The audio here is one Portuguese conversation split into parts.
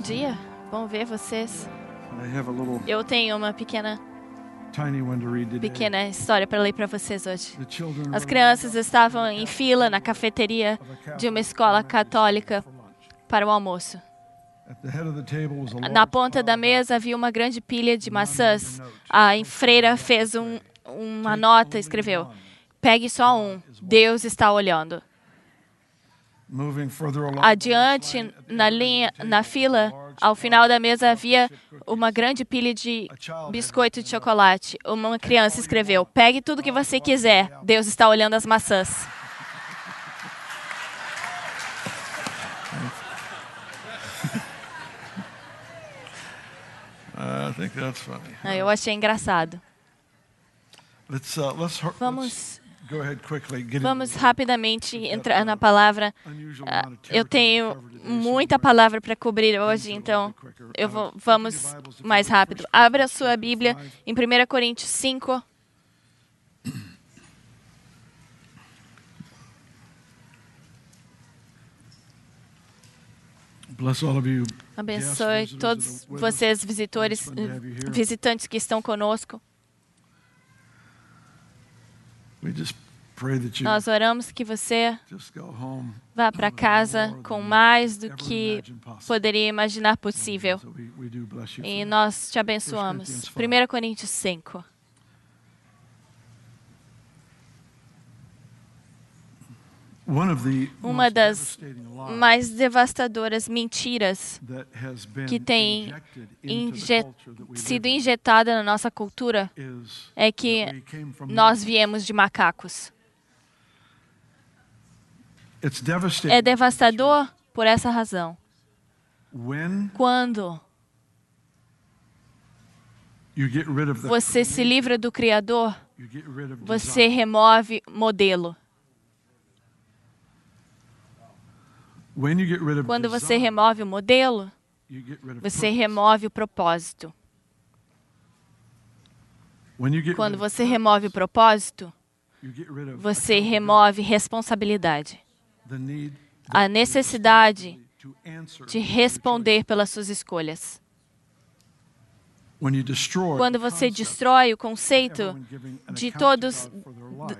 dia. Bom ver vocês. Eu tenho uma pequena, pequena história para ler para vocês hoje. As crianças estavam em fila na cafeteria de uma escola católica para o almoço. Na ponta da mesa havia uma grande pilha de maçãs. A freira fez um, uma nota e escreveu: Pegue só um. Deus está olhando. Adiante, na linha, na fila, ao final da mesa havia uma grande pilha de biscoito de chocolate. Uma criança escreveu: Pegue tudo que você quiser. Deus está olhando as maçãs. Ah, Eu achei engraçado. Uh, Vamos, vamos rapidamente entrar na palavra. Ah, Eu tenho muita palavra para cobrir hoje, então eu vou, vamos mais rápido. Abra sua Bíblia em 1 Coríntios 5. Bless all of you. Abençoe todos vocês, visitores, visitantes que estão conosco. Nós oramos que você vá para casa com mais do que poderia imaginar possível. E nós te abençoamos. 1 Coríntios 5. Uma das mais devastadoras mentiras que tem inje sido injetada na nossa cultura é que nós viemos de macacos. É devastador por essa razão. Quando você se livra do Criador, você remove modelo. Quando você remove o modelo, você remove o propósito. Quando você remove o propósito, você remove responsabilidade. A necessidade de responder pelas suas escolhas. Quando você destrói o conceito de todos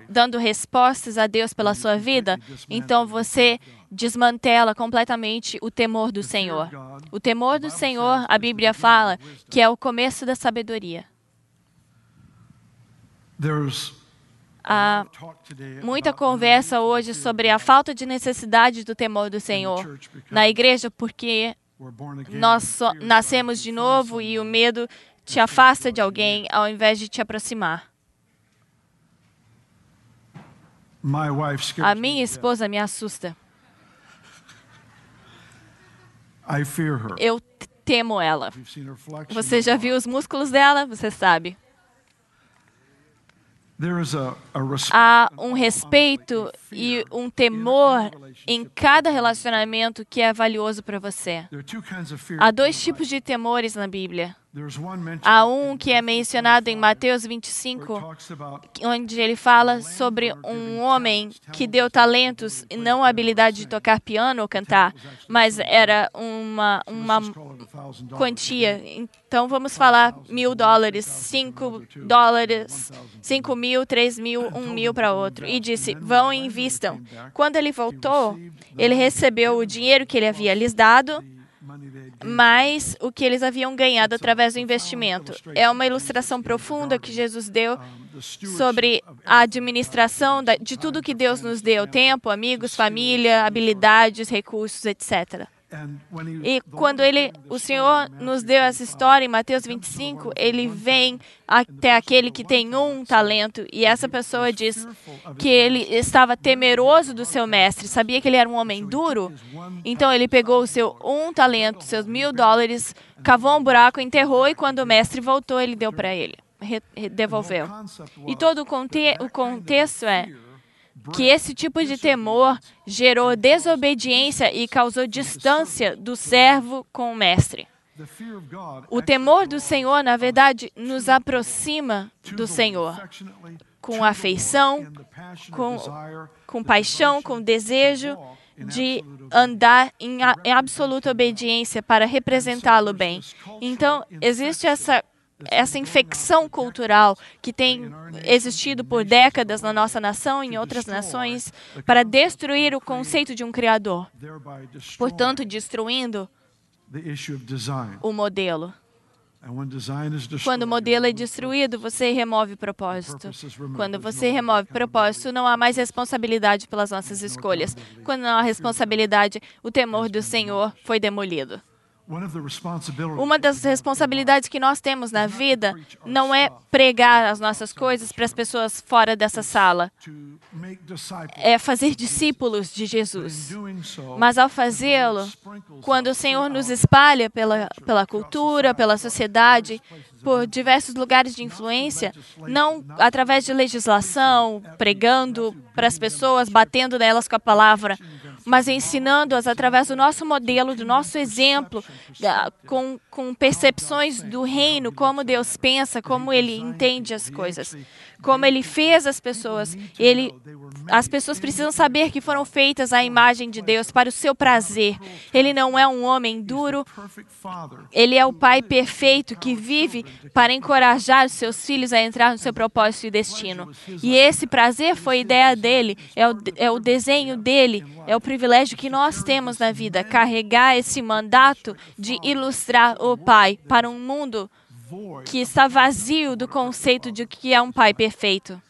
dando respostas a Deus pela sua vida, então você desmantela completamente o temor do Senhor. O temor do Senhor, a Bíblia fala, que é o começo da sabedoria. Há muita conversa hoje sobre a falta de necessidade do temor do Senhor na igreja, porque nós nascemos de novo e o medo te afasta de alguém ao invés de te aproximar. A minha esposa me assusta. Eu temo ela. Você já viu os músculos dela? Você sabe. Há um respeito e um temor em cada relacionamento que é valioso para você. Há dois tipos de temores na Bíblia. Há um que é mencionado em Mateus 25, where it talks about onde ele fala sobre um homem que deu talentos e não a habilidade de tocar piano ou cantar, mas era uma, uma let's just call it $1,000. quantia. Então vamos falar mil dólares, cinco dólares, cinco mil, três mil, um mil para outro. E disse: vão e invistam. Quando ele voltou, ele recebeu o dinheiro que ele havia lhes dado, Mais o que eles haviam ganhado através do investimento. É uma ilustração profunda que Jesus deu sobre a administração de tudo que Deus nos deu: tempo, amigos, família, habilidades, recursos, etc. E quando ele, o Senhor nos deu essa 25, história em Mateus 25, ele vem até aquele que tem um talento e essa pessoa diz que ele estava temeroso do seu mestre, sabia que ele era um homem duro, então ele pegou o seu um talento, seus mil dólares, cavou um buraco, enterrou e quando o mestre voltou, ele deu para ele, devolveu. E todo o, conte o contexto é que esse tipo de temor gerou desobediência e causou distância do servo com o mestre. O temor do Senhor, na verdade, nos aproxima do Senhor. com afeição, com, com paixão, com desejo de andar em absoluta obediência para representá-lo bem. Então, existe essa essa infecção cultural que tem existido por décadas na nossa nação e em outras nações para destruir o conceito de um criador, portanto destruindo o modelo. Quando o modelo é destruído, você remove propósito. Quando você remove propósito, não há mais responsabilidade pelas nossas escolhas. Quando não há responsabilidade, o temor do Senhor foi demolido. Uma das responsabilidades que nós temos na vida não é pregar as nossas coisas para as pessoas fora dessa sala. É fazer discípulos de Jesus. Mas ao fazê-lo, quando o Senhor nos espalha pela, pela cultura, pela sociedade, por diversos lugares de influência, não através de legislação, pregando para as pessoas, batendo nelas com a palavra, mas ensinando-as através do nosso modelo, do nosso exemplo, com, com percepções do reino, como Deus pensa, como Ele entende as coisas, como Ele fez as pessoas. Ele, as pessoas precisam saber que foram feitas à imagem de Deus para o seu prazer. Ele não é um homem duro, Ele é o Pai perfeito que vive para encorajar os seus filhos a entrar no seu propósito e destino. E esse prazer foi ideia dele, é o, é o desenho dele, é o privilégio que nós temos na vida, carregar esse mandato de ilustrar o Pai para um mundo que está vazio do conceito de que é um Pai perfeito.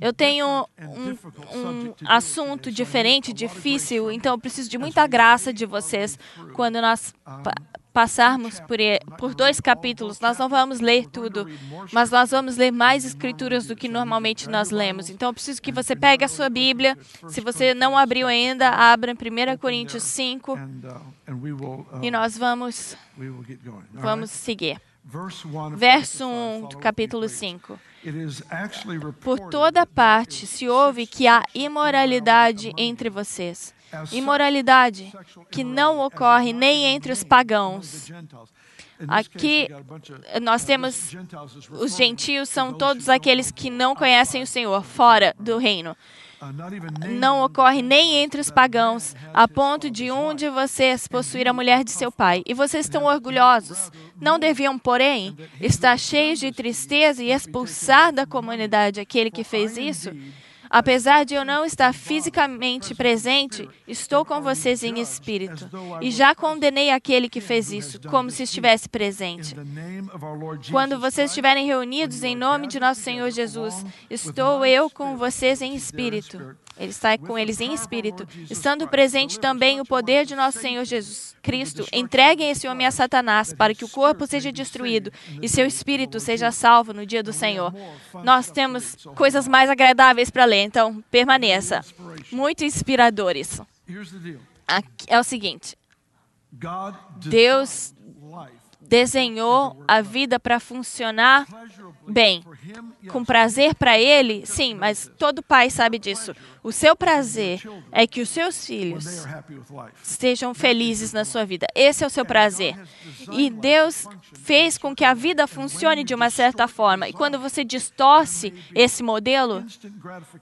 Eu tenho um, um, assunto diferente, difícil, então eu preciso de muita graça de vocês quando nós passarmos por, por dois capítulos. Nós não vamos ler tudo, mas nós vamos ler mais escrituras do que normalmente nós lemos. Então eu preciso que você pegue a sua Bíblia. Se você não abriu ainda, abra em 1 Coríntios 5 e nós vamos, vamos seguir. Verso 1 do capítulo 5. Por toda parte se ouve que há imoralidade entre vocês. Imoralidade que não ocorre nem entre os pagãos. Aqui nós temos os gentios são todos aqueles que não conhecem o Senhor, fora do reino. Não ocorre nem entre os pagãos, a ponto de um de vocês possuir a mulher de seu pai. E vocês estão orgulhosos. Não deviam, porém, estar cheios de tristeza e expulsar da comunidade aquele que fez isso? Apesar de eu não estar fisicamente presente, estou com vocês em espírito. E já condenei aquele que fez isso, como se estivesse presente. Quando vocês estiverem reunidos em nome de nosso Senhor Jesus, estou eu com vocês em espírito. Ele está com eles em espírito, estando presente também o poder de nosso Senhor Jesus Cristo. Entreguem esse homem a Satanás, para que o corpo seja destruído e seu espírito seja salvo no dia do Senhor. Nós temos coisas mais agradáveis para ler, então permaneça. Muito inspiradores. É o seguinte: Deus desenhou a vida para funcionar bem, com prazer para ele, sim, mas todo pai sabe disso. O seu prazer é que os seus filhos estejam felizes na sua vida. Esse é o seu prazer. E Deus fez com que a vida funcione de uma certa forma. E quando você distorce esse modelo,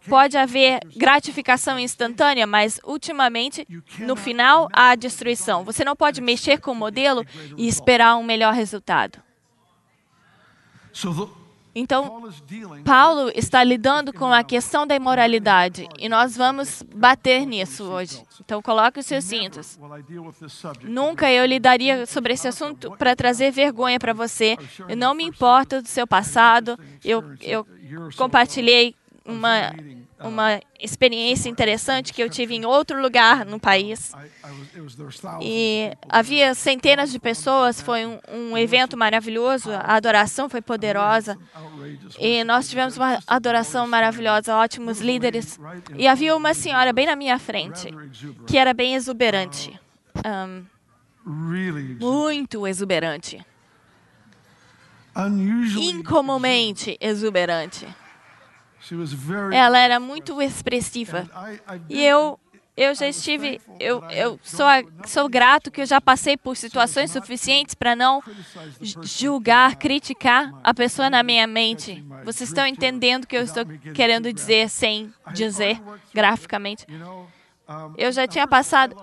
pode haver gratificação instantânea, mas ultimamente, no final, há destruição. Você não pode mexer com o modelo e esperar um melhor resultado. Então, Paulo está lidando com a questão da imoralidade e nós vamos bater nisso hoje. Então, coloque os seus cintos. Nunca eu lidaria sobre esse assunto para trazer vergonha para você. Eu não me importo do seu passado. Eu, eu compartilhei uma uma experiência interessante que eu tive em outro lugar no país. E havia centenas de pessoas, foi um, um, evento maravilhoso, a adoração foi poderosa. E nós tivemos uma adoração maravilhosa, ótimos líderes. E havia uma senhora bem na minha frente, que era bem exuberante. Um, muito exuberante. Incomumente exuberante. Ela era muito expressiva. E eu Eu já estive, eu, eu sou, sou grato que eu já passei por situações suficientes para não ju- julgar, criticar a pessoa na minha mente. Vocês estão entendendo o que eu estou querendo dizer sem dizer graficamente? Eu já tinha passado.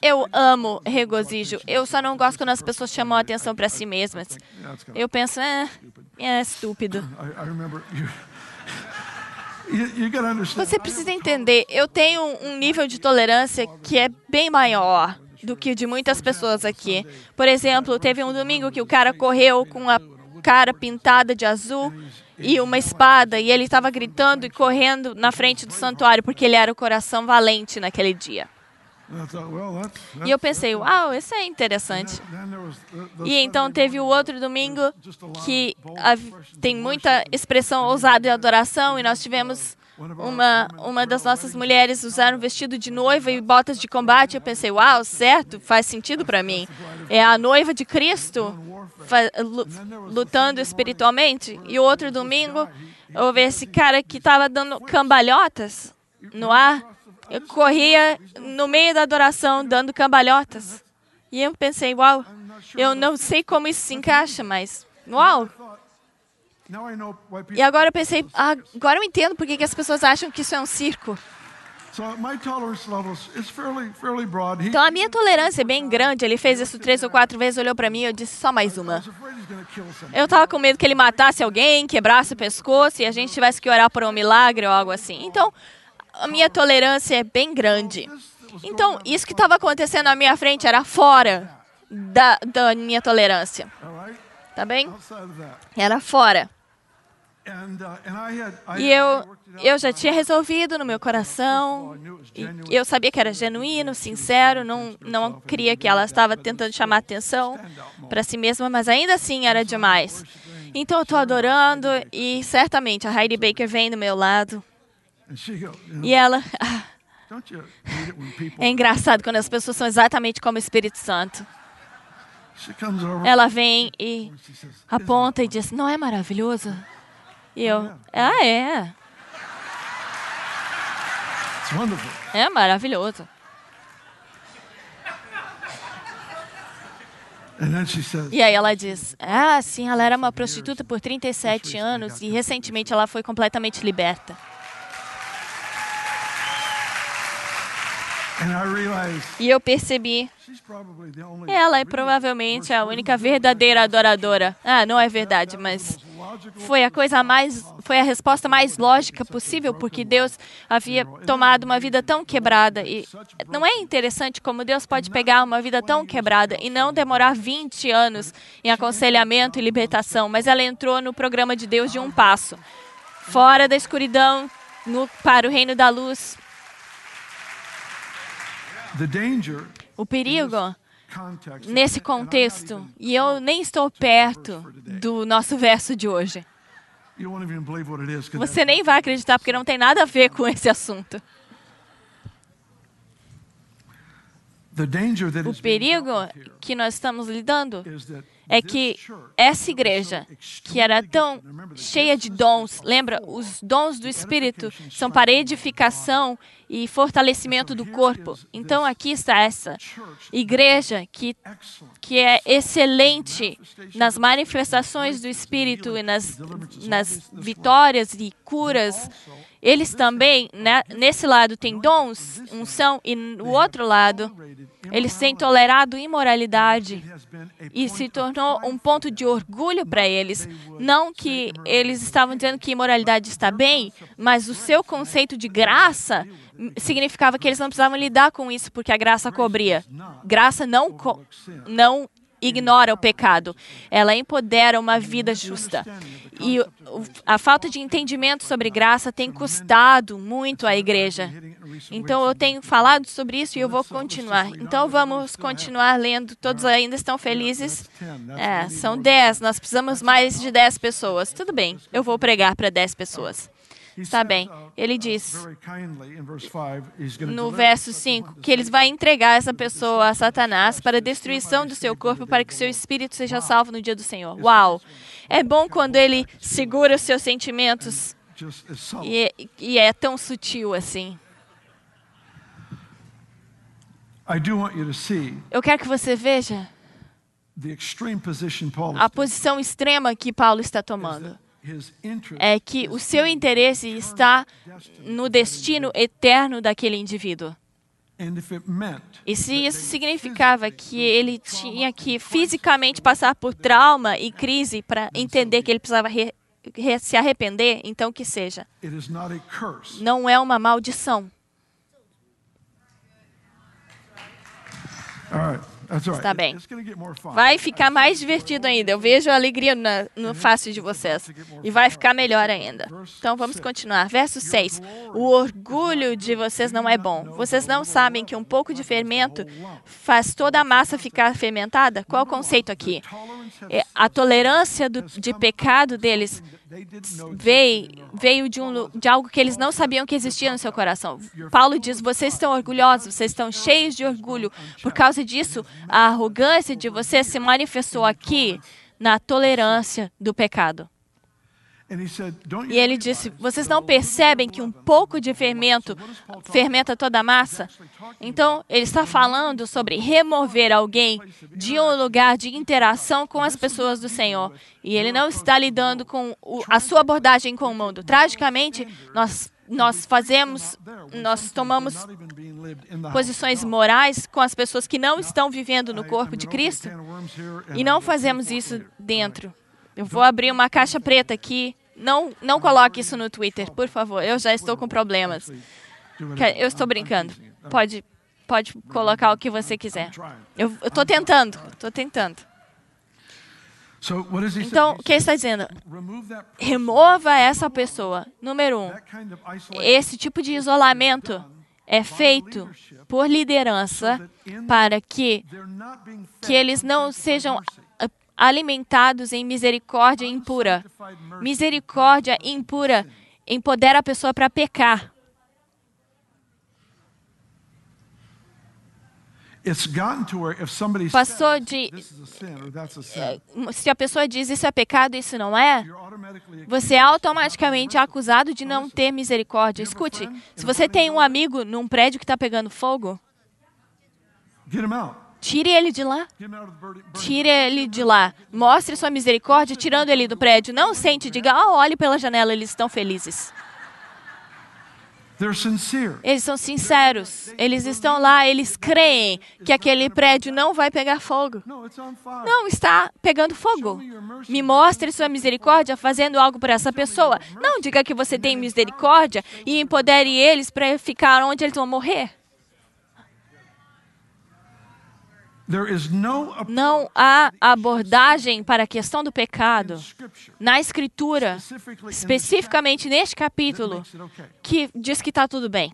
Eu amo regozijo. Eu só não gosto quando as pessoas chamam a atenção para si mesmas. Eu penso, é, é estúpido. Você precisa entender, eu tenho um nível de tolerância que é bem maior do que o de muitas pessoas aqui. Por exemplo, teve um domingo que o cara correu com a cara pintada de azul e uma espada e ele estava gritando e correndo na frente do santuário porque ele era o coração valente naquele dia. E eu pensei, uau, isso é interessante. E então teve o outro domingo que tem muita expressão ousada e adoração e nós tivemos uma, uma das nossas mulheres usar um vestido de noiva e botas de combate. Eu pensei, uau, certo, faz sentido para mim. É a noiva de Cristo lutando espiritualmente. E o outro domingo houve esse cara que estava dando cambalhotas no ar. Eu corria no meio da adoração dando cambalhotas. E eu pensei, uau, eu não sei como isso se encaixa, mas uau. E agora eu pensei, agora eu entendo por que as pessoas acham que isso é um circo. Então a minha tolerância é bem grande. Ele fez isso três ou quatro vezes, olhou para mim e eu disse só mais uma. Eu tava com medo que ele matasse alguém, quebrasse o pescoço e a gente tivesse que orar por um milagre ou algo assim. Então a minha tolerância é bem grande. Então isso que estava acontecendo na minha frente era fora da, da minha tolerância, tá bem? Era fora. E eu, eu já tinha resolvido no meu coração. Eu sabia que era genuíno, sincero, não, não queria que ela estava tentando chamar atenção para si mesma, mas ainda assim era demais. Então eu estou adorando e certamente a Heidi Baker vem do meu lado e ela. é engraçado quando as pessoas são exatamente como o Espírito Santo. Ela vem e aponta e diz: Não é maravilhoso? E eu: Ah, é. É maravilhoso. E aí ela diz: Ah, sim, ela era uma prostituta por 37 anos e recentemente ela foi completamente liberta. E eu percebi, ela é provavelmente a única verdadeira adoradora. Ah, não é verdade, mas foi a coisa mais, foi a resposta mais lógica possível, porque Deus havia tomado uma vida tão quebrada e não é interessante como Deus pode pegar uma vida tão quebrada e não demorar 20 anos em aconselhamento e libertação, mas ela entrou no programa de Deus de um passo, fora da escuridão, no, para o reino da luz. The danger O perigo nesse contexto, e eu nem estou perto do nosso verso de hoje. Você nem vai acreditar porque não tem nada a ver com esse assunto. O perigo que nós estamos lidando é que essa igreja, que era tão cheia de dons, lembra? Os dons do Espírito são para edificação e fortalecimento do corpo. Então aqui está essa igreja que que é excelente nas manifestações do Espírito e nas, nas vitórias e curas. Eles também, né, nesse lado, têm dons, unção, e no outro lado, eles têm tolerado imoralidade e se tornou um ponto de orgulho para eles. Não que eles estavam dizendo que imoralidade está bem, mas o seu conceito de graça significava que eles não precisavam lidar com isso porque a graça cobria. Graça não, co não ignora o pecado, ela empodera uma vida justa. E a falta de entendimento sobre graça tem custado muito à igreja. Então eu tenho falado sobre isso e eu vou continuar. Então vamos continuar lendo. Todos ainda estão felizes? É, são 10. Nós precisamos mais de 10 pessoas. Tudo bem, eu vou pregar para 10 pessoas. Está bem. Ele diz 5 he's going to no verso 5 que ele vai entregar essa pessoa a Satanás para a destruição do seu corpo, para que o seu espírito seja salvo no dia do Senhor. Uau! É bom quando ele segura os seus sentimentos. E, e é tão sutil assim. Eu quero que você veja a posição extrema que Paulo está tomando. É que o seu interesse está no destino eterno daquele indivíduo. E se isso significava que ele tinha que fisicamente passar por trauma e crise para entender que ele precisava re- re- se arrepender, então que seja. Não é uma maldição. All right. Está bem. Vai ficar mais divertido ainda. Eu vejo a alegria na, no face de vocês. E vai ficar melhor ainda. Então vamos continuar. Verso 6. O orgulho de vocês não é bom. Vocês não sabem que um pouco de fermento faz toda a massa ficar fermentada? Qual o conceito aqui? É, a tolerância do, de pecado deles veio, veio de, um, de algo que eles não sabiam que existia no seu coração. Paulo diz: vocês estão orgulhosos, vocês estão cheios de orgulho. Por causa disso, a arrogância de vocês se manifestou aqui na tolerância do pecado. E ele disse: Vocês não percebem que um pouco de fermento fermenta toda a massa? Então, ele está falando sobre remover alguém de um lugar de interação com as pessoas do Senhor. E ele não está lidando com o- a sua abordagem com o mundo. Tragicamente, nós, nós fazemos, nós tomamos posições morais com as pessoas que não estão vivendo no corpo de Cristo e não fazemos isso dentro. Eu vou abrir uma caixa preta aqui. Não, não coloque isso no Twitter, por favor. Eu já estou com problemas. Eu estou brincando. Pode, pode colocar o que você quiser. Eu estou tentando. Estou tentando. Então, o que ele está dizendo? Remova essa pessoa. Número um. Esse tipo de isolamento é feito por liderança para que que eles não sejam alimentados em misericórdia impura. Misericórdia impura empodera a pessoa para pecar. Passou de sin, se a pessoa diz isso é pecado, isso não é, você é automaticamente acusado de não ter misericórdia. Escute, se você tem um amigo num prédio que está pegando fogo. Tire ele de lá. Tire ele de lá. Mostre sua misericórdia tirando ele do prédio. Não sente, diga, ah, olhe pela janela, eles estão felizes. Eles são sinceros. Eles estão lá, eles creem que aquele prédio não vai pegar fogo. Não está pegando fogo. Me mostre sua misericórdia fazendo algo por essa pessoa. Não diga que você tem misericórdia e empodere eles para ficar onde eles vão morrer. Não há abordagem para a questão do pecado na Escritura, especificamente neste capítulo, que diz que está tudo bem.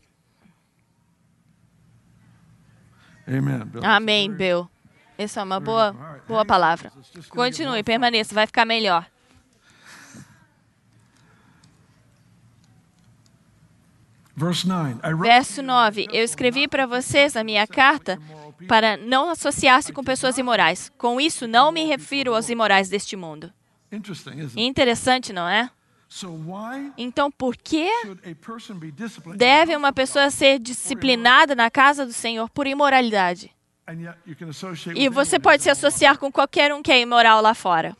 Amém, Bill. Essa é uma boa, boa palavra. Continue, permaneça, vai ficar melhor. Verse 9. I wrote Verso 9. Eu escrevi para vocês a minha carta para não associar-se com pessoas imorais. Com isso, não me refiro aos imorais deste mundo. Interessante, não é? Então, por que deve uma pessoa ser disciplinada na casa do Senhor por imoralidade? E você pode se associar com qualquer um que é imoral lá fora.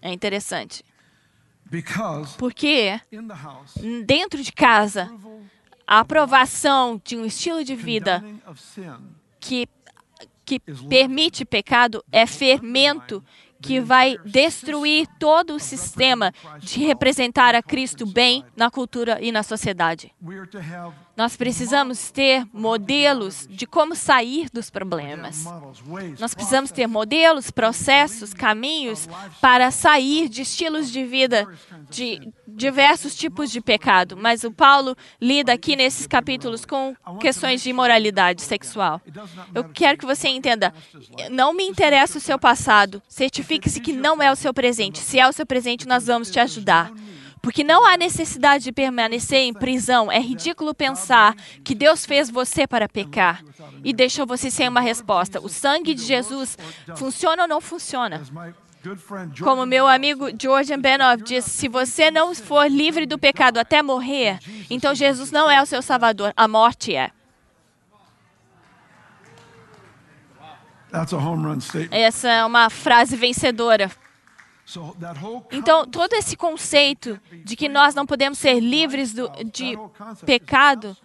É interessante. Porque dentro de casa, a aprovação de um estilo de vida que, que permite pecado é fermento que vai destruir todo o sistema de representar a Cristo bem na cultura e na sociedade. Nós precisamos ter modelos de como sair dos problemas. Nós precisamos ter modelos, processos, caminhos para sair de estilos de vida de diversos tipos de pecado. Mas o Paulo lida aqui nesses capítulos com questões de imoralidade sexual. Eu quero que você entenda, não me interessa o seu passado. Certifique-se que não é o seu presente. Se é o seu presente, nós vamos te ajudar. Porque não há necessidade de permanecer em prisão. É ridículo pensar que Deus fez você para pecar e deixou você sem uma resposta. O sangue de Jesus funciona ou não funciona? Como meu amigo George Benov disse, se você não for livre do pecado até morrer, então Jesus não é o seu salvador, a morte é. Essa é uma frase vencedora. Então, todo esse conceito de que nós não podemos ser livres do, de pecado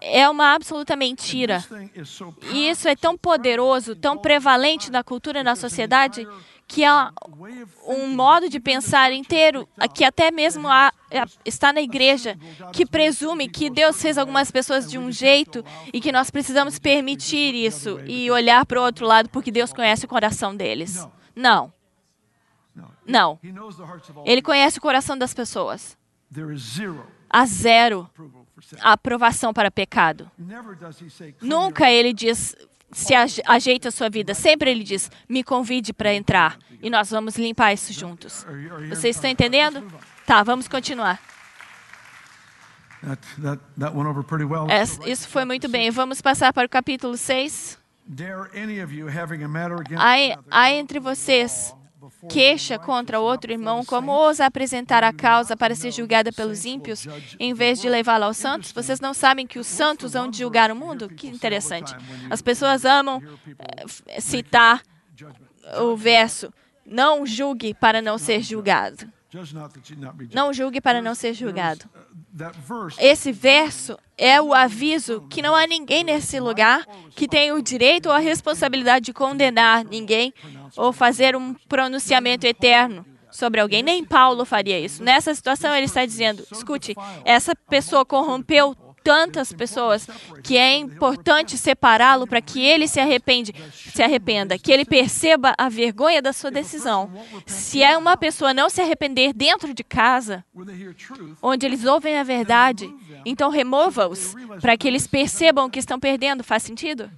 é uma absoluta mentira. E isso é tão poderoso, tão prevalente na cultura e na sociedade que of um modo de pensar inteiro, que até mesmo há, é, está na igreja, que presume que Deus fez algumas pessoas de um jeito e que nós precisamos permitir isso e olhar para o outro lado porque Deus conhece o coração deles. Não, não. Ele conhece o coração das pessoas. Há zero aprovação para pecado. Never does he say, "Clean Nunca ele diz, se aje- ajeita a sua vida. Sempre ele diz, me convide para entrar. E nós vamos limpar isso juntos. Vocês estão entendendo? Tá, vamos continuar. Isso foi muito bem. Vamos passar para o capítulo 6. Dare any of you having a matter against Há, another há entre vocês queixa contra outro irmão, como ousa apresentar a causa para ser julgada pelos ímpios, em vez de levá-la aos santos? Vocês não sabem que os santos de julgar o mundo? Que interessante. As pessoas amam eh, citar o verso: Não julgue para não ser julgado. Não julgue para não ser julgado. Uh, Esse verso é o aviso que não há ninguém nesse lugar que tenha o direito ou a responsabilidade de condenar ninguém ou fazer um pronunciamento eterno sobre alguém. Nem Paulo faria isso. Nessa situação, ele está dizendo: escute, essa pessoa corrompeu tantas pessoas que é importante separá-lo para que ele se arrepende, se arrependa, que ele perceba a vergonha da sua decisão. Se é uma pessoa não se arrepender dentro de casa, onde eles ouvem a verdade, então remova-os para que eles percebam que estão perdendo. Faz sentido?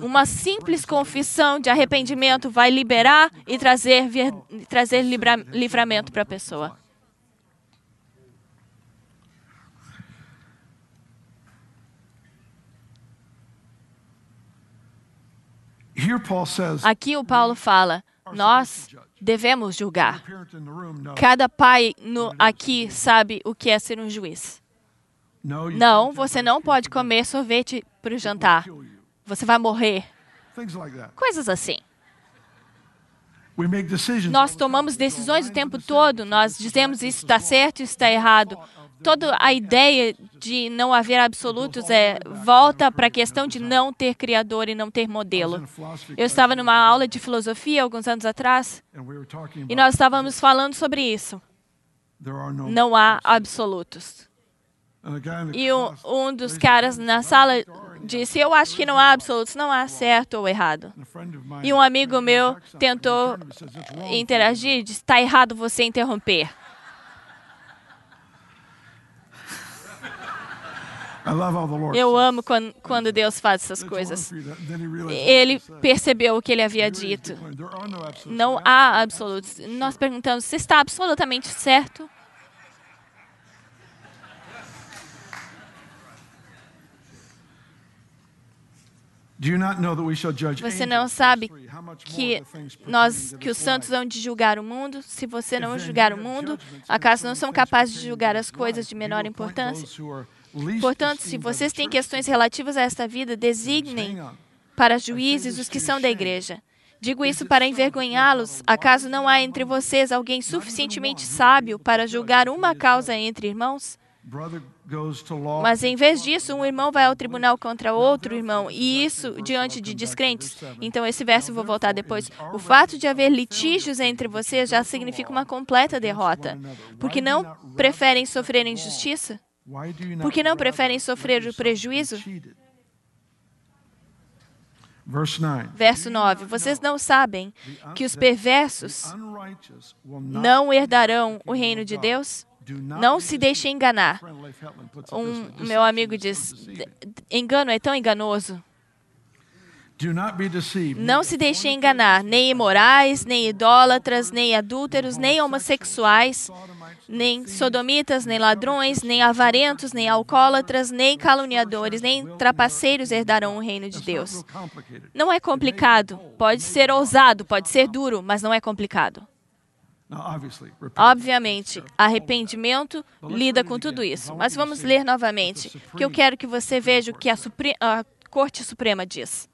Uma simples confissão de arrependimento vai liberar e trazer, trazer livramento para a pessoa. Aqui o Paulo fala: nós devemos julgar. Cada pai no, aqui sabe o que é ser um juiz. Não, você não pode comer sorvete para o jantar. Você vai morrer. Coisas assim. Nós tomamos decisões o tempo todo, nós dizemos isso está certo, isso está errado. Toda a ideia de não haver absolutos é volta para a questão de não ter criador e não ter modelo. Eu estava numa aula de filosofia alguns anos atrás e nós estávamos falando sobre isso. Não há absolutos. E um, um dos caras na sala disse: Eu acho que não há absolutos, não há certo ou errado. E um amigo meu tentou interagir disse: Está errado você interromper. Eu amo quando, quando Deus faz essas "It's coisas. wrong for you to-" Then he realized Ele percebeu o que ele havia dito. Não há absolutos. Nós perguntamos: Você está absolutamente certo? Você não sabe que nós, que os santos hão de julgar o mundo? Se você não julgar o mundo, acaso não são capazes de julgar as coisas de menor importância? Portanto, se vocês têm questões relativas a esta vida, designem para juízes os que são da igreja. Digo isso para envergonhá-los. Acaso não há entre vocês alguém suficientemente sábio para julgar uma causa entre irmãos? Mas em vez disso, um irmão vai ao tribunal contra outro irmão, e isso diante de descrentes. Então, esse verso eu vou voltar depois. O fato de haver litígios entre vocês já significa uma completa derrota. Porque não preferem sofrer injustiça? Por que não preferem sofrer o prejuízo? Verso 9: Vocês não sabem que os perversos não herdarão o reino de Deus? Não se deixe enganar. Um meu amigo diz: engano é tão enganoso. Não se deixe enganar, nem imorais, nem idólatras, nem adúlteros, nem homossexuais, nem sodomitas, nem ladrões, nem avarentos, nem alcoólatras, nem caluniadores, nem trapaceiros herdarão o reino de Deus. Não é complicado. Pode ser ousado, pode ser duro, mas não é complicado. Obviamente, arrependimento lida com tudo isso. Mas vamos ler novamente, porque eu quero que você veja o que a, Supre a Corte Suprema diz.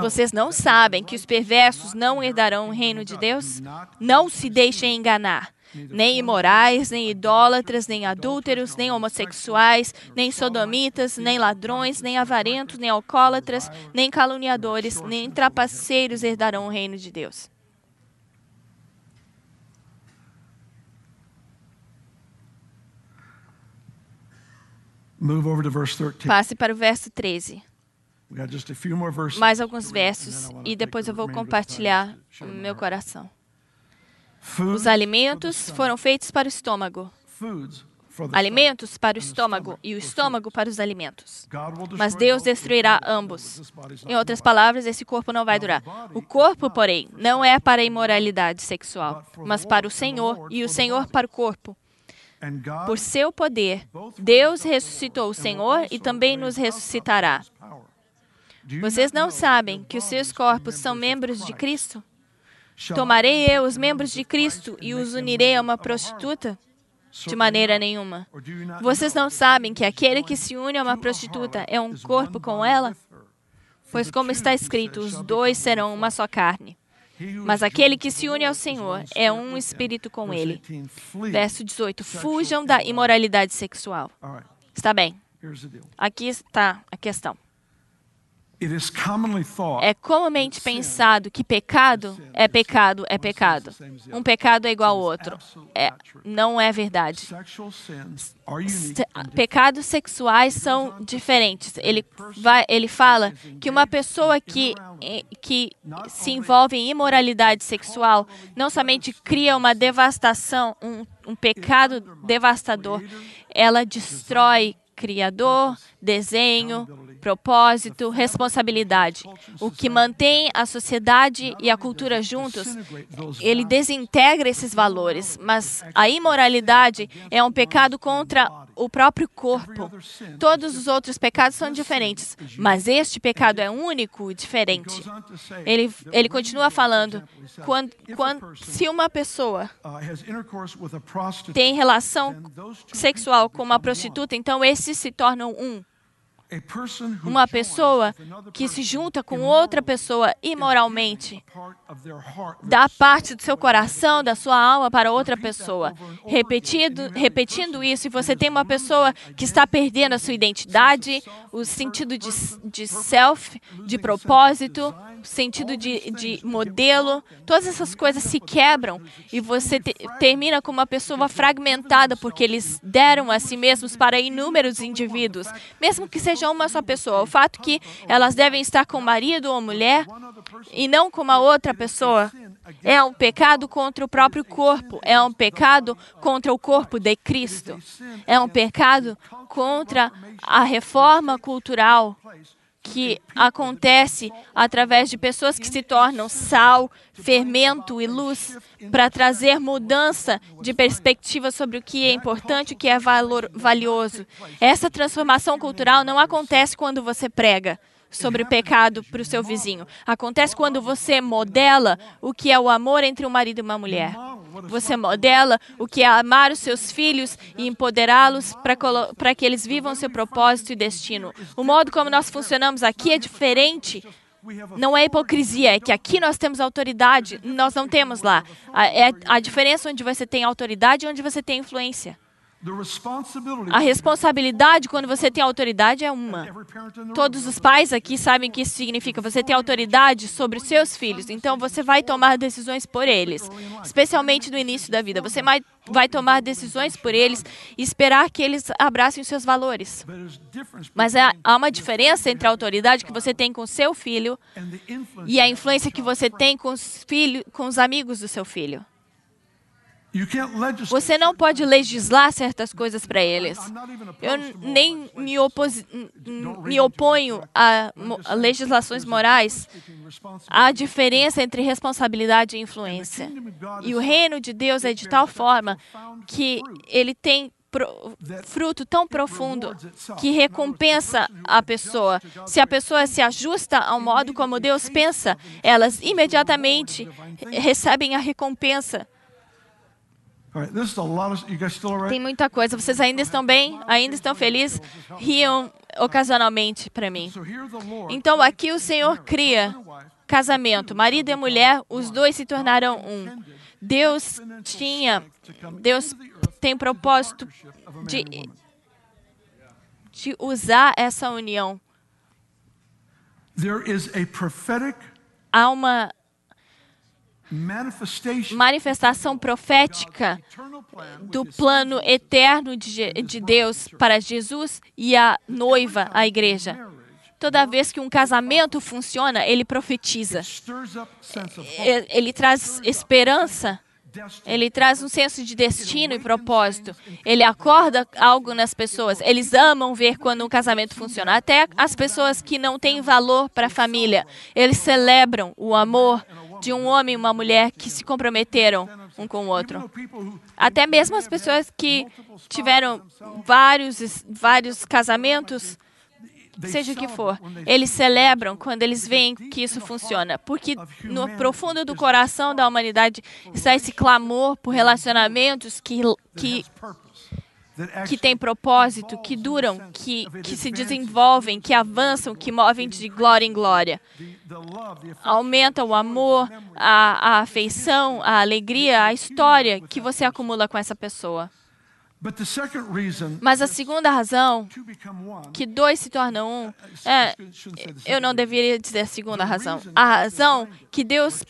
Vocês não sabem que os perversos não herdarão o reino de Deus? Não se deixem enganar. Nem imorais, nem idólatras, nem adúlteros, nem homossexuais, nem sodomitas, nem ladrões, nem avarentos, nem alcoólatras, nem caluniadores, nem trapaceiros herdarão o reino de Deus. Move over to verse 13. Passe para o verso 13. Mais alguns versos e depois eu vou compartilhar o meu coração. Os alimentos foram feitos para o estômago. Alimentos para o estômago e o estômago para os alimentos. Mas Deus destruirá ambos. Em outras palavras, esse corpo não vai durar. O corpo, porém, não é para a imoralidade sexual, mas para o Senhor e o Senhor para o corpo. Por seu poder, Deus ressuscitou o Senhor e também nos ressuscitará. Vocês não sabem que os seus corpos são membros de Cristo? Tomarei eu os membros de Cristo e os unirei a uma prostituta? De maneira nenhuma. Vocês não sabem que aquele que se une a uma prostituta é um corpo com ela? Pois, como está escrito, os dois serão uma só carne. Mas aquele que se une ao Senhor é um espírito com ele. 18, flee Verso 18. sexual Fujam da imoralidade sexual. Está bem. Aqui está a questão. É comumente pensado que pecado é pecado é pecado. Um pecado é igual ao outro. É, não é verdade. Pecados sexuais são diferentes. Ele, vai, ele fala que uma pessoa que, eh, que se envolve em imoralidade sexual não somente cria uma devastação, um, um pecado devastador, ela destrói criador, desenho, propósito, responsabilidade. O que mantém a sociedade e a cultura juntos, ele desintegra esses valores, mas a imoralidade é um pecado contra o próprio corpo. Todos os outros pecados são diferentes, mas este pecado é único e diferente. Ele, ele continua falando, quando, quando, se uma pessoa tem relação sexual com uma prostituta, então esses se tornam um. Uma pessoa que se junta com outra pessoa imoralmente dá parte do seu coração, da sua alma para outra pessoa. Repetido, repetindo isso, e você tem uma pessoa que está perdendo a sua identidade, o sentido de, de self, de propósito, o sentido de, de modelo, todas essas coisas se quebram e você te- termina com uma pessoa fragmentada porque eles deram a si mesmos para inúmeros indivíduos, mesmo que seja uma só pessoa. O fato que elas devem estar com marido ou mulher e não com uma outra pessoa é um pecado contra o próprio corpo, é um pecado contra o corpo de Cristo, é um pecado contra a reforma cultural que acontece através de pessoas que se tornam sal, fermento e luz para trazer mudança de perspectiva sobre o que é importante, o que é valor, valioso. Essa transformação cultural não acontece quando você prega sobre o pecado para o seu vizinho. Acontece quando você modela o que é o amor entre um marido e uma mulher. Você modela o que é amar os seus filhos e empoderá-los para que eles vivam seu propósito e destino. O modo como nós funcionamos aqui é diferente. Não é hipocrisia, é que aqui nós temos autoridade, nós não temos lá. É a diferença onde você tem autoridade e onde você tem influência. A responsabilidade quando você tem autoridade é uma. Todos os pais aqui sabem o que isso significa. Você tem autoridade sobre os seus filhos, então você vai tomar decisões por eles, especialmente no início da vida. Você vai, tomar decisões por eles e esperar que eles abracem os seus valores. Mas há, between há uma diferença entre a autoridade que você tem com seu filho e a influência que você tem com os, filho, com os amigos do seu filho. Você não pode legislar certas coisas para eles. Eu nem me, me oponho a, mo- a legislações morais. Há diferença entre responsabilidade e influência. E o reino de Deus é de tal forma que ele tem fruto tão profundo que recompensa a pessoa. Se a pessoa se ajusta ao modo como Deus pensa, elas imediatamente recebem a recompensa. Tem muita coisa. Vocês ainda estão bem? Ainda estão felizes? Riam ocasionalmente para mim. Então aqui o Senhor cria casamento, marido e mulher, os dois se tornaram um. Deus tinha, Deus tem propósito de, de usar essa união. Há uma manifestação profética do plano eterno de, de Deus para Jesus e a noiva, a igreja. Toda vez que um casamento funciona, ele profetiza. Ele traz esperança, ele traz um senso de destino e propósito. Ele acorda algo nas pessoas. Eles amam ver quando um casamento funciona. Até as pessoas que não têm valor para a família, eles celebram o amor de um homem e uma mulher que se comprometeram um com o outro. Até mesmo as pessoas que tiveram vários, vários casamentos, seja o que for, eles celebram quando eles veem que isso funciona. Porque no profundo do coração da humanidade está esse clamor por relacionamentos que, que, que têm propósito, que duram, que, que se desenvolvem, que avançam, que movem de glória em glória. Aumenta o amor, a, a afeição, a alegria, a história que você acumula com essa pessoa. Mas a segunda razão que dois se tornam um, é, eu não deveria dizer a segunda razão. A razão que Deus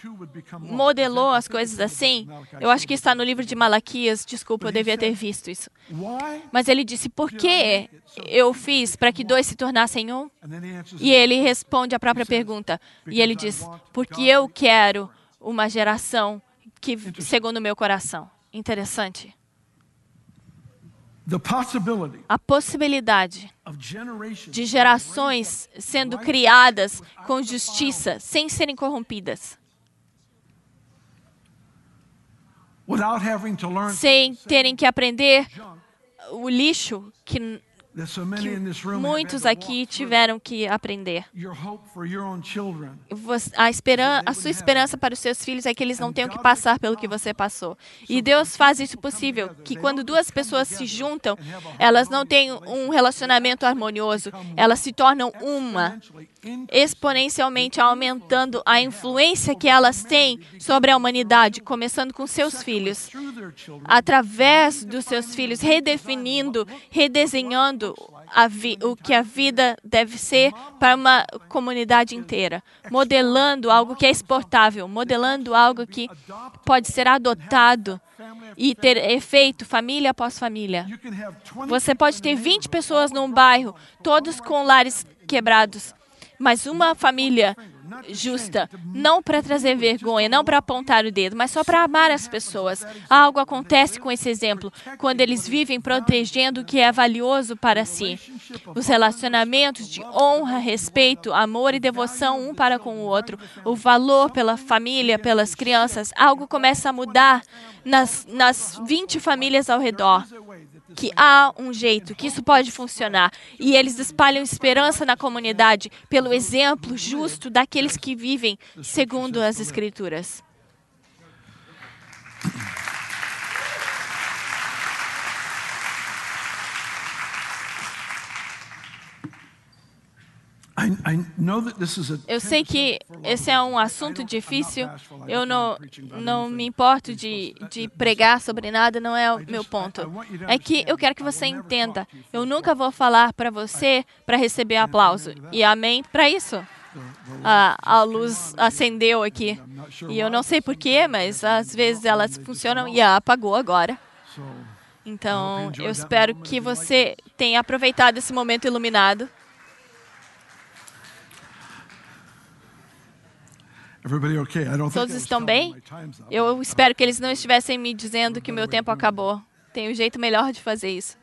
modelou as coisas assim, eu acho que está no livro de Malaquias, desculpa, eu devia ter visto isso. Mas ele disse, por que eu fiz para que dois se tornassem um? E ele responde a própria pergunta. E ele diz, porque eu quero uma geração que segundo o meu coração. Interessante. The possibility A possibilidade of generations de gerações sendo criadas com justiça, sem serem corrompidas, without having to learn sem terem que aprender o lixo que, que muitos aqui tiveram que aprender. A, esperan a sua esperança para os seus filhos é que eles não tenham que passar pelo que você passou. E Deus faz isso possível, que quando duas pessoas se juntam, elas não têm um relacionamento harmonioso, elas se tornam uma, exponencialmente aumentando a influência que elas têm sobre a humanidade, começando com seus filhos. através dos seus filhos, redefinindo, redesenhando o que a vida deve ser para uma comunidade inteira, modelando algo que é exportável, modelando algo que pode ser adotado e ter efeito família após família. you can have 20 Você pode ter 20 pessoas num bairro, todos com lares quebrados, mas uma família justa, não para trazer vergonha, não para apontar o dedo, mas só para amar as pessoas. Algo acontece com esse exemplo quando eles vivem protegendo o que é valioso para si. Os relacionamentos de honra, respeito, amor e devoção um para com o outro, o valor pela família, pelas crianças, algo começa a mudar nas, nas 20 famílias ao redor que há um jeito, que isso pode funcionar. E eles espalham esperança na comunidade pelo exemplo justo daqueles que vivem segundo as Escrituras. Eu sei que esse é um assunto difícil. Eu não, não me importo de, de pregar sobre nada, não é o meu ponto. É que eu quero que você entenda. Eu nunca vou falar para você para receber aplauso. E amém para isso. A, a luz acendeu aqui. E eu não sei porquê, mas às vezes elas funcionam e apagou agora. Então, eu espero que você tenha aproveitado esse momento iluminado. Todos estão bem? Eu espero que eles não estivessem me dizendo que meu tempo acabou. Tem um jeito melhor de fazer isso.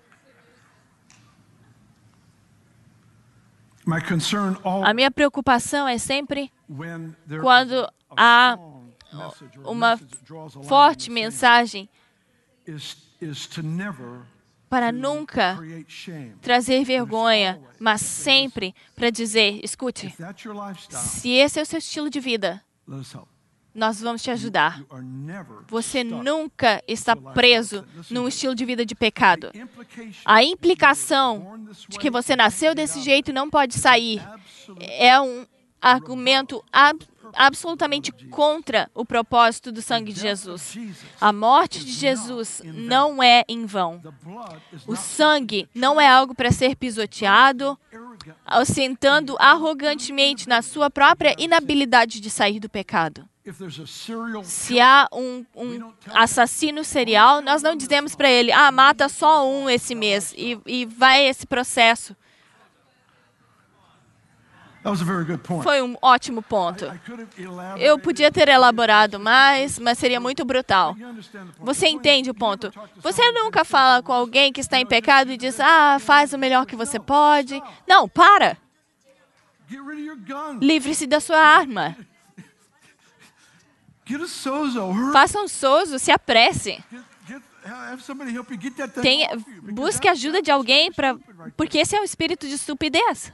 My concern all A minha preocupação é sempre when there quando is a há uma forte mensagem is, is to never para nunca create shame. trazer vergonha, mas sempre para dizer: escute, se esse é o seu estilo de vida. Nós vamos te ajudar. Você nunca está preso num estilo de vida de pecado. A implicação de que você nasceu desse jeito e não pode sair é um argumento ab absolutamente contra o propósito do sangue de Jesus. A morte de Jesus não é em vão. O sangue não é algo para ser pisoteado, ostentando arrogantemente na sua própria inabilidade de sair do pecado. Se há um, um, assassino serial, nós não dizemos para ele, ah, mata só um esse mês e, e vai esse processo. Foi um ótimo ponto. Eu podia ter elaborado mais, mas seria muito brutal. Você entende o ponto? Você nunca fala com alguém que está em pecado e diz, ah, faz o melhor que você pode. Não, para! Livre-se da sua arma. Faça um sozo, se apresse. Tenha, busque ajuda de alguém, pra, porque esse é o espírito de estupidez.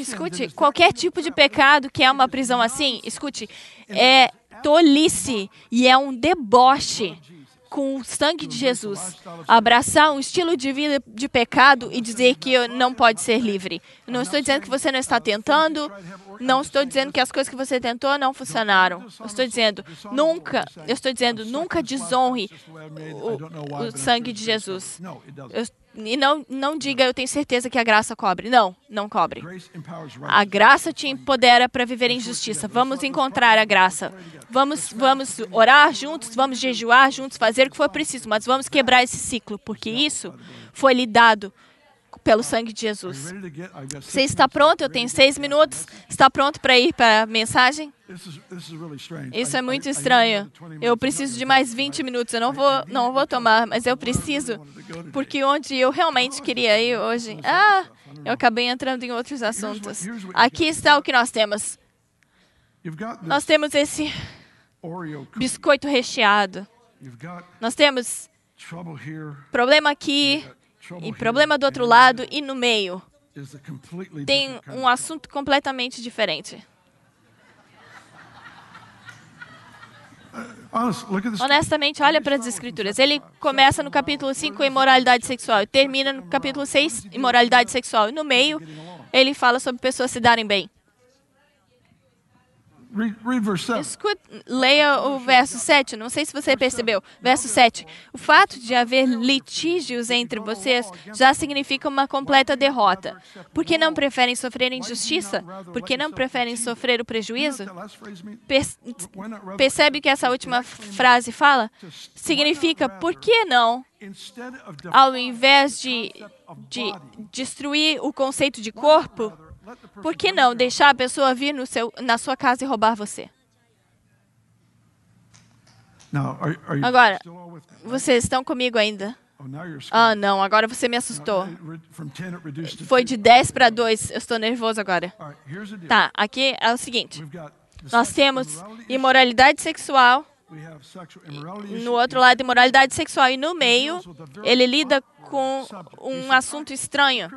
Escute, qualquer tipo de pecado que é uma prisão assim, escute, é tolice e é um deboche com o sangue de Jesus, abraçar um estilo de vida de pecado e dizer que não pode ser livre. Não estou dizendo que você não está tentando, não estou dizendo que as coisas que você tentou não funcionaram. Eu estou dizendo, nunca, eu estou dizendo, nunca desonre o, o sangue de Jesus. Eu, e não, não diga, eu tenho certeza que a graça cobre. Não, não cobre. A graça te empodera para viver em justiça. Vamos encontrar a graça. Vamos, vamos orar juntos, vamos jejuar juntos, fazer o que for preciso, mas vamos quebrar esse ciclo, porque isso foi lhe dado pelo sangue de Jesus. Você está pronto? Eu tenho seis minutos. Está pronto para ir para a mensagem? Isso é muito estranho. Eu preciso de mais 20 minutos. Eu não vou, não vou tomar, mas eu preciso, porque onde eu realmente queria ir hoje, ah, eu acabei entrando em outros assuntos. Aqui está o que nós temos. Nós temos esse biscoito recheado. Nós temos problema aqui, e problema do outro lado e no meio. Tem um assunto completamente diferente. Honestamente, olha para as escrituras. Ele começa no capítulo 5, imoralidade sexual, e termina no capítulo 6, imoralidade sexual. E no meio, ele fala sobre pessoas se darem bem. Leia o verso 7. Não sei se você percebeu. Verso 7. O fato de haver litígios entre vocês já significa uma completa derrota. Por que não preferem sofrer injustiça? Por que não preferem sofrer o prejuízo? Percebe que essa última frase fala? Significa, por que não ao invés de, de destruir o conceito de corpo, por que não deixar a pessoa vir no seu, na sua casa e roubar você? Agora, vocês estão comigo ainda? Oh, ah, não, agora você me assustou. Foi de 10 para 2, eu estou nervoso agora. Tá, aqui é o seguinte: nós temos imoralidade sexual, no outro lado, imoralidade sexual, e no meio, ele lida com um assunto estranho.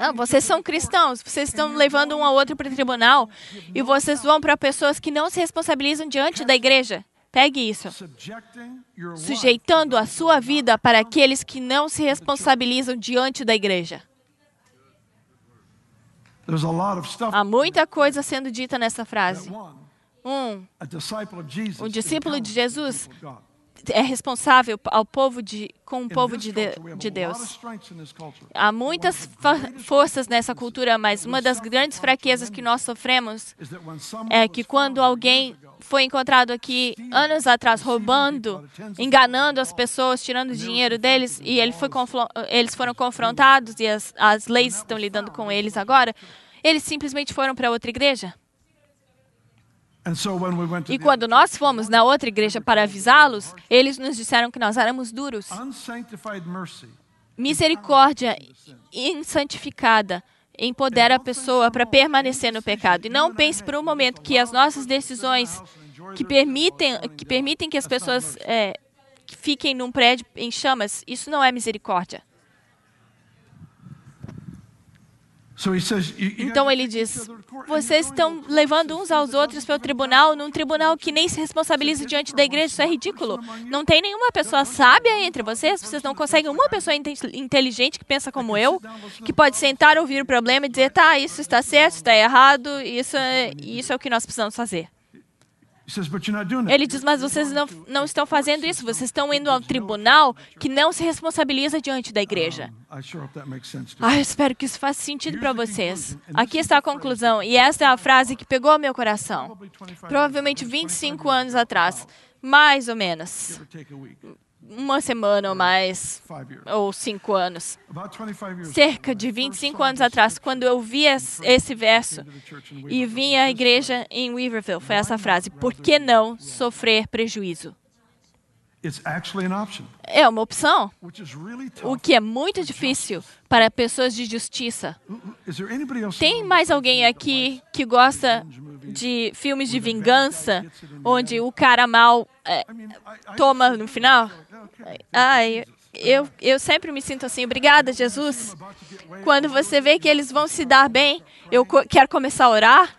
Ah, vocês são cristãos, vocês estão levando um ao outro para o tribunal e vocês vão para pessoas que não se responsabilizam diante da igreja. Pegue isso. Sujeitando a sua vida para aqueles que não se responsabilizam diante da igreja. Há muita coisa sendo dita nessa frase. Um, o discípulo de Jesus é responsável ao povo de, com o povo de, de Deus. Há muitas forças nessa cultura, mas uma das grandes fraquezas que nós sofremos é que quando alguém foi encontrado aqui anos atrás roubando, enganando as pessoas, tirando dinheiro deles, e ele foi eles foram confrontados e as, as leis estão lidando com eles agora, eles simplesmente foram para outra igreja. E quando nós fomos na outra igreja para avisá-los, eles nos disseram que nós éramos duros. Misericórdia insantificada empodera a pessoa para permanecer no pecado. E não pense por um momento que as nossas decisões que permitem que, permitem que as pessoas é, fiquem num prédio em chamas, isso não é misericórdia. Então ele diz: other to court." And vocês estão levando uns aos outros pelo doesn't tribunal, num tribunal que nem se responsabiliza diante da igreja. Isso é ridículo. Não tem nenhuma pessoa sábia entre vocês. Vocês não conseguem uma pessoa inte- inteligente que pensa como eu, que pode sentar, ouvir o problema e dizer: tá, isso está certo, está errado, isso é, isso é o que nós precisamos fazer. Ele diz: mas vocês não, não estão fazendo isso. Vocês estão indo ao tribunal que não se responsabiliza diante da igreja. Ah, eu espero que isso faça sentido para vocês. Aqui está a conclusão, e esta é a frase que pegou meu coração. Provavelmente 25 anos atrás, mais ou menos, Uma semana ou mais, ou cinco anos. About 25 years. Cerca de 25 anos atrás, quando eu vi es- esse verso e vim à igreja em Weaverville, foi essa frase: Por que não sofrer prejuízo? É uma opção, o que é muito difícil para pessoas de justiça. Tem mais alguém aqui que gosta de filmes de vingança, onde o cara mal é, toma no final? Ai, eu, eu sempre me sinto assim, obrigada, Jesus. Quando você vê que eles vão se dar bem, eu co- quero começar a orar.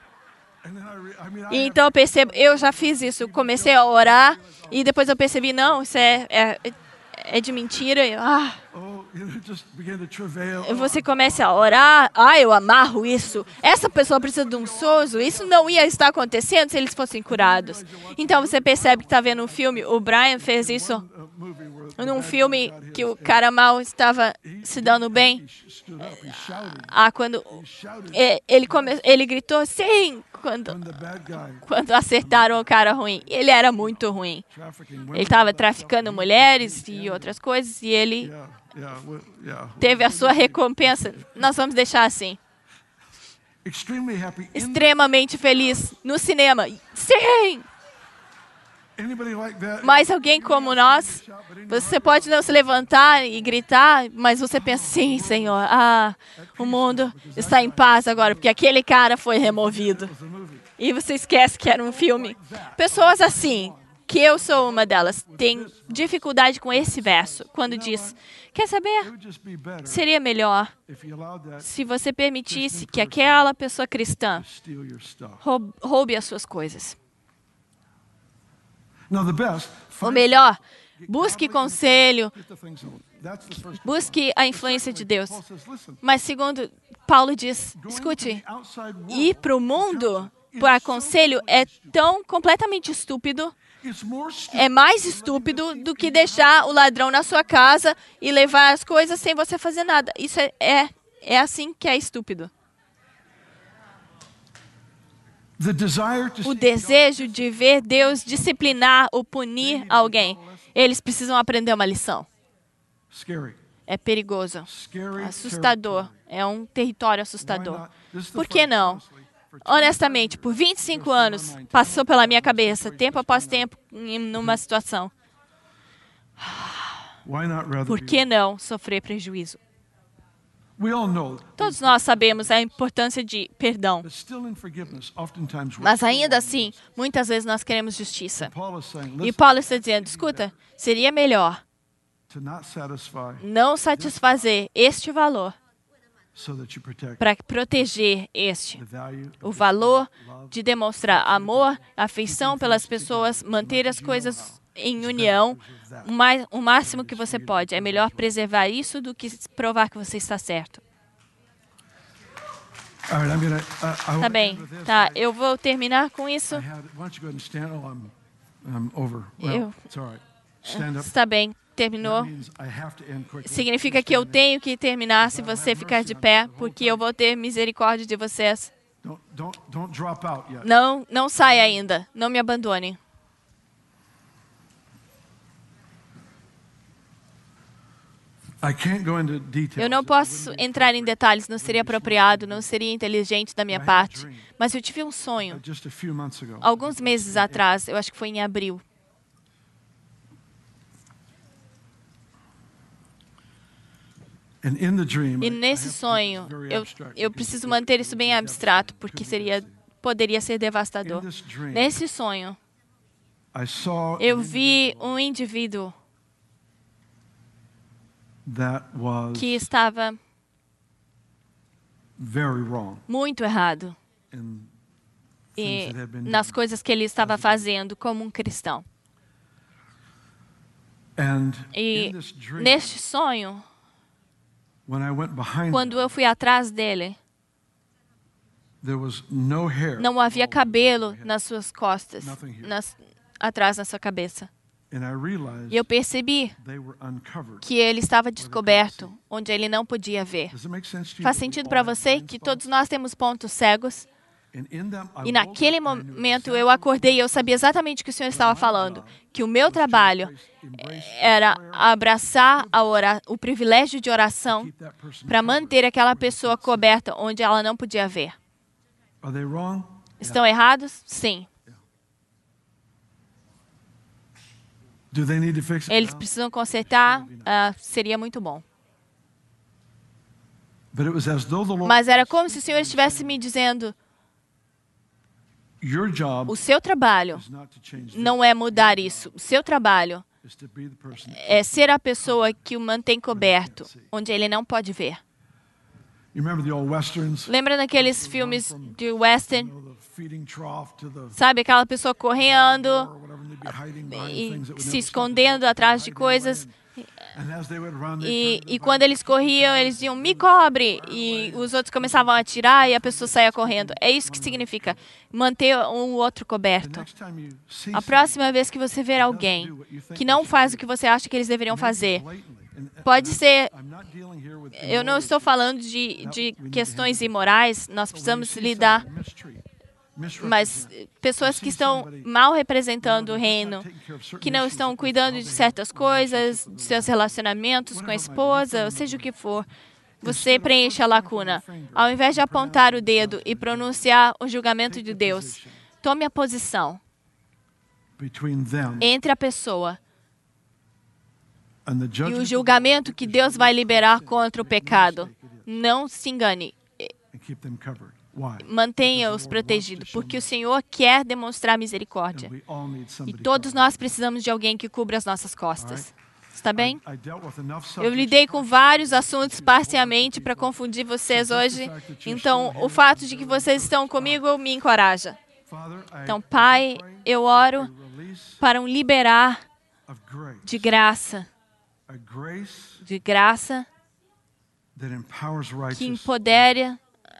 E então eu percebo, eu já fiz isso, comecei a orar e depois eu percebi, não, isso é, é, é de mentira. Ah, você começa a orar, ah, eu amarro isso. Essa pessoa precisa de um sozo. Isso não ia estar acontecendo se eles fossem curados. Então você percebe que está vendo um filme. O Brian fez isso num filme que o cara mal estava se dando bem. Ah, quando é, ele come, ele gritou sim quando quando acertaram o cara ruim. Ele era muito ruim. Ele estava traficando mulheres e outras coisas e ele teve a sua recompensa. Nós vamos deixar assim. Extremamente feliz no cinema. Sim! Mas alguém como nós, você pode não se levantar e gritar, mas você pensa, sim, Senhor, ah, o mundo está em paz agora, porque aquele cara foi removido. E você esquece que era um filme. Pessoas assim, que eu sou uma delas, têm dificuldade com esse verso, quando diz: Quer saber? Seria melhor se você permitisse que aquela pessoa cristã roube as suas coisas. Ou melhor, busque conselho, busque a influência de Deus. Mas segundo Paulo diz, escute, ir para o mundo para conselho é tão completamente estúpido, é mais estúpido do que deixar o ladrão na sua casa e levar as coisas sem você fazer nada. Isso é, é, é assim que é estúpido. O desejo de ver Deus disciplinar ou punir alguém. Eles precisam aprender uma lição. É perigoso, assustador. É um território assustador. Por que não? Honestamente, por 25 anos, passou pela minha cabeça, tempo após tempo, em numa situação. Por que não sofrer prejuízo? Todos nós sabemos a importância de perdão, mas ainda assim, muitas vezes nós queremos justiça. E Paulo está dizendo: escuta, seria melhor não satisfazer este valor para proteger este. O valor de demonstrar amor, afeição pelas pessoas, manter as coisas em união o, mais, o máximo que você pode. É melhor preservar isso do que provar que você está certo. Uh, Tá bem, tá. Eu vou terminar com isso. Oh, Eu-. Está bem, terminou. Significa que eu tenho que terminar se você ficar de pé, porque eu vou ter misericórdia de vocês. Não, não saia ainda. Não me abandone. Eu não posso entrar em detalhes, não seria apropriado, não seria inteligente da minha parte. Mas eu tive um sonho, Just a few months ago. alguns meses atrás, eu acho que foi em abril. And in the dream, E nesse sonho, eu, abstract eu preciso manter isso bem be abstrato, porque seria, poderia ser devastador. Nesse sonho, I saw eu vi um indivíduo que estava muito errado e nas coisas que ele estava fazendo como um cristão. E neste sonho, quando eu fui atrás dele, não havia cabelo nas suas costas, nas, atrás na sua cabeça. E eu percebi que ele estava descoberto, onde ele não podia ver. Faz sentido para você que todos nós temos pontos cegos? E naquele momento eu acordei e eu sabia exatamente o que o Senhor estava falando, que o meu trabalho era abraçar o privilégio de oração para manter aquela pessoa coberta onde ela não podia ver. Estão errados? Sim. Eles precisam consertar, ah, seria muito bom. Mas era como se o Senhor estivesse me dizendo: o seu trabalho não é mudar isso. O seu trabalho é ser a pessoa que o mantém coberto, onde ele não pode ver. Lembra daqueles filmes de western? Sabe aquela pessoa correndo e se escondendo atrás de coisas. E, e quando eles corriam, eles diziam, me cobre! E os outros começavam a atirar e a pessoa saía correndo. É isso que significa manter um outro coberto. A próxima vez que você ver alguém que não faz o que você acha que eles deveriam fazer, pode ser. Eu não estou falando de, de questões imorais, nós precisamos lidar, mas pessoas que estão mal representando o reino, que não estão cuidando de certas coisas, de seus relacionamentos com a esposa, ou seja o que for, você preenche a lacuna. Ao invés de apontar o dedo e pronunciar o julgamento de Deus, tome a posição entre a pessoa e o julgamento que Deus vai liberar contra o pecado. Não se engane, mantenha-os protegidos, porque o Senhor quer demonstrar misericórdia. E todos nós precisamos de alguém que cubra as nossas costas. Está bem? Eu lidei com vários assuntos parcialmente para confundir vocês hoje. Então, o fato de que vocês estão comigo me encoraja. Então, Pai, eu oro para um liberar de graça, de graça que empodere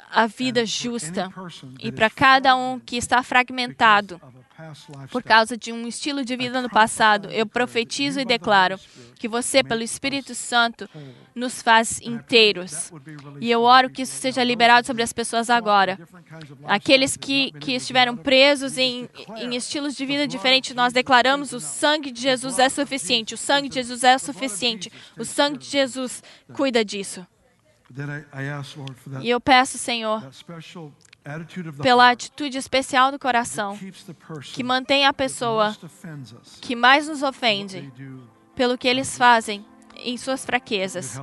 a vida justa. e para cada um que está fragmentado por causa de um estilo de vida no passado, eu profetizo e declaro que você, pelo Espírito Santo, nos faz inteiros. E eu oro que isso seja liberado sobre as pessoas agora. Aqueles que, que estiveram presos em, em estilos de vida diferentes, nós declaramos: o sangue de Jesus é suficiente, o sangue de Jesus é suficiente, o sangue de Jesus cuida disso. E eu peço, Senhor, pela atitude especial do coração, que mantém a pessoa que mais nos ofende pelo que eles fazem em suas fraquezas.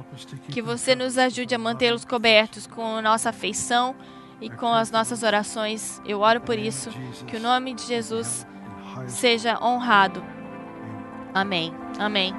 Que você nos ajude a mantê-los cobertos com a nossa afeição e com as nossas orações. Eu oro por isso. Que o nome de Jesus seja honrado. Amém. Amém.